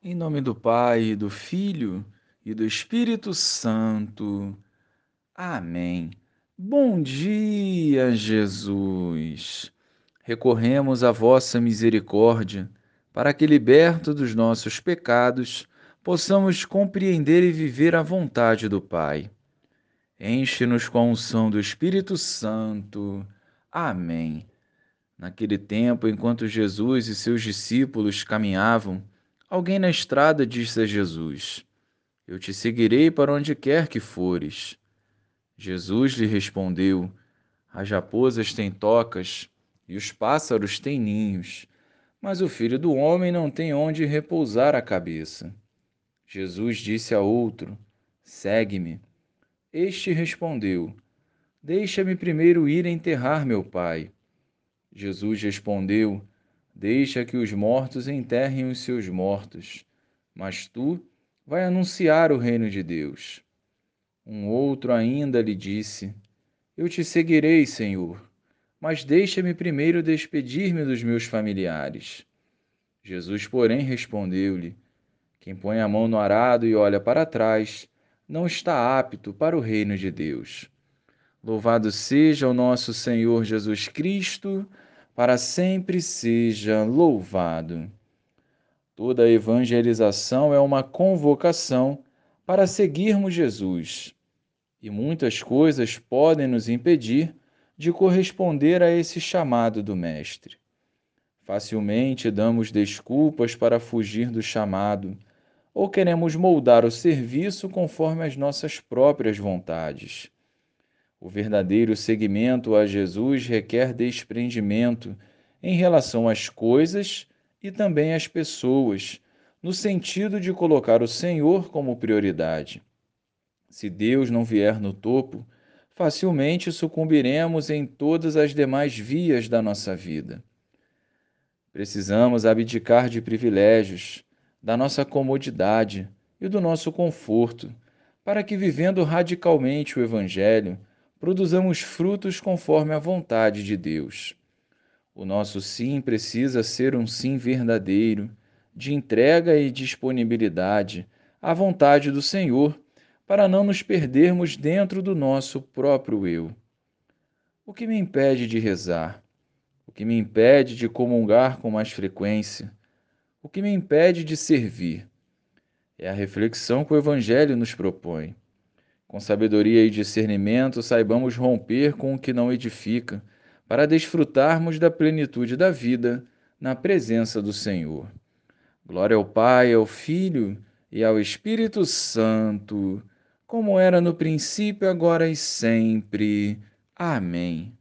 Em nome do Pai, do Filho e do Espírito Santo. Amém. Bom dia, Jesus. Recorremos à vossa misericórdia, para que, liberto dos nossos pecados, possamos compreender e viver a vontade do Pai. Enche-nos com a unção do Espírito Santo. Amém. Naquele tempo, enquanto Jesus e seus discípulos caminhavam, Alguém na estrada disse a Jesus: Eu te seguirei para onde quer que fores. Jesus lhe respondeu: As raposas têm tocas e os pássaros têm ninhos, mas o filho do homem não tem onde repousar a cabeça. Jesus disse a outro: Segue-me. Este respondeu: Deixa-me primeiro ir enterrar meu pai. Jesus respondeu: Deixa que os mortos enterrem os seus mortos, mas tu vai anunciar o reino de Deus. Um outro ainda lhe disse: Eu te seguirei, Senhor, mas deixa-me primeiro despedir-me dos meus familiares. Jesus, porém, respondeu-lhe: Quem põe a mão no arado e olha para trás, não está apto para o reino de Deus. Louvado seja o nosso Senhor Jesus Cristo para sempre seja louvado. Toda evangelização é uma convocação para seguirmos Jesus, e muitas coisas podem nos impedir de corresponder a esse chamado do Mestre. Facilmente damos desculpas para fugir do chamado, ou queremos moldar o serviço conforme as nossas próprias vontades. O verdadeiro seguimento a Jesus requer desprendimento em relação às coisas e também às pessoas, no sentido de colocar o Senhor como prioridade. Se Deus não vier no topo, facilmente sucumbiremos em todas as demais vias da nossa vida. Precisamos abdicar de privilégios, da nossa comodidade e do nosso conforto, para que, vivendo radicalmente o Evangelho, produzamos frutos conforme a vontade de Deus. O nosso sim precisa ser um sim verdadeiro, de entrega e disponibilidade à vontade do Senhor, para não nos perdermos dentro do nosso próprio eu. O que me impede de rezar? O que me impede de comungar com mais frequência? O que me impede de servir? É a reflexão que o Evangelho nos propõe. Com sabedoria e discernimento, saibamos romper com o que não edifica, para desfrutarmos da plenitude da vida na presença do Senhor. Glória ao Pai, ao Filho e ao Espírito Santo, como era no princípio, agora e sempre. Amém.